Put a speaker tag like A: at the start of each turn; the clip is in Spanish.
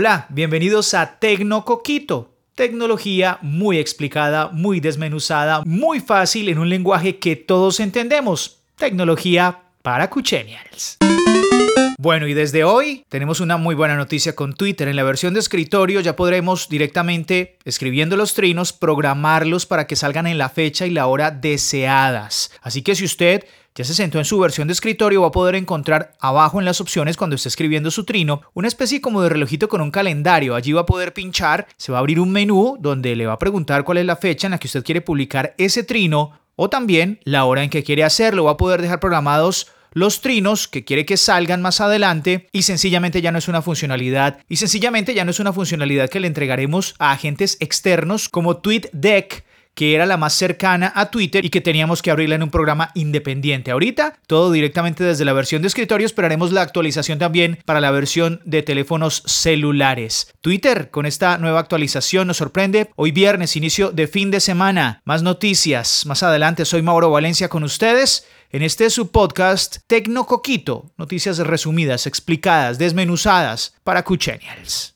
A: Hola, bienvenidos a Tecnocoquito. Tecnología muy explicada, muy desmenuzada, muy fácil en un lenguaje que todos entendemos. Tecnología para Cuchenials. Bueno, y desde hoy tenemos una muy buena noticia con Twitter. En la versión de escritorio ya podremos directamente, escribiendo los trinos, programarlos para que salgan en la fecha y la hora deseadas. Así que si usted ya se sentó en su versión de escritorio, va a poder encontrar abajo en las opciones cuando esté escribiendo su trino una especie como de relojito con un calendario. Allí va a poder pinchar, se va a abrir un menú donde le va a preguntar cuál es la fecha en la que usted quiere publicar ese trino o también la hora en que quiere hacerlo. Va a poder dejar programados los trinos que quiere que salgan más adelante y sencillamente ya no es una funcionalidad y sencillamente ya no es una funcionalidad que le entregaremos a agentes externos como TweetDeck que era la más cercana a Twitter y que teníamos que abrirla en un programa independiente. Ahorita, todo directamente desde la versión de escritorio, esperaremos la actualización también para la versión de teléfonos celulares. Twitter, con esta nueva actualización, nos sorprende. Hoy viernes, inicio de fin de semana. Más noticias. Más adelante, soy Mauro Valencia con ustedes. En este su podcast Tecno Coquito, noticias resumidas, explicadas, desmenuzadas para Cuchenials.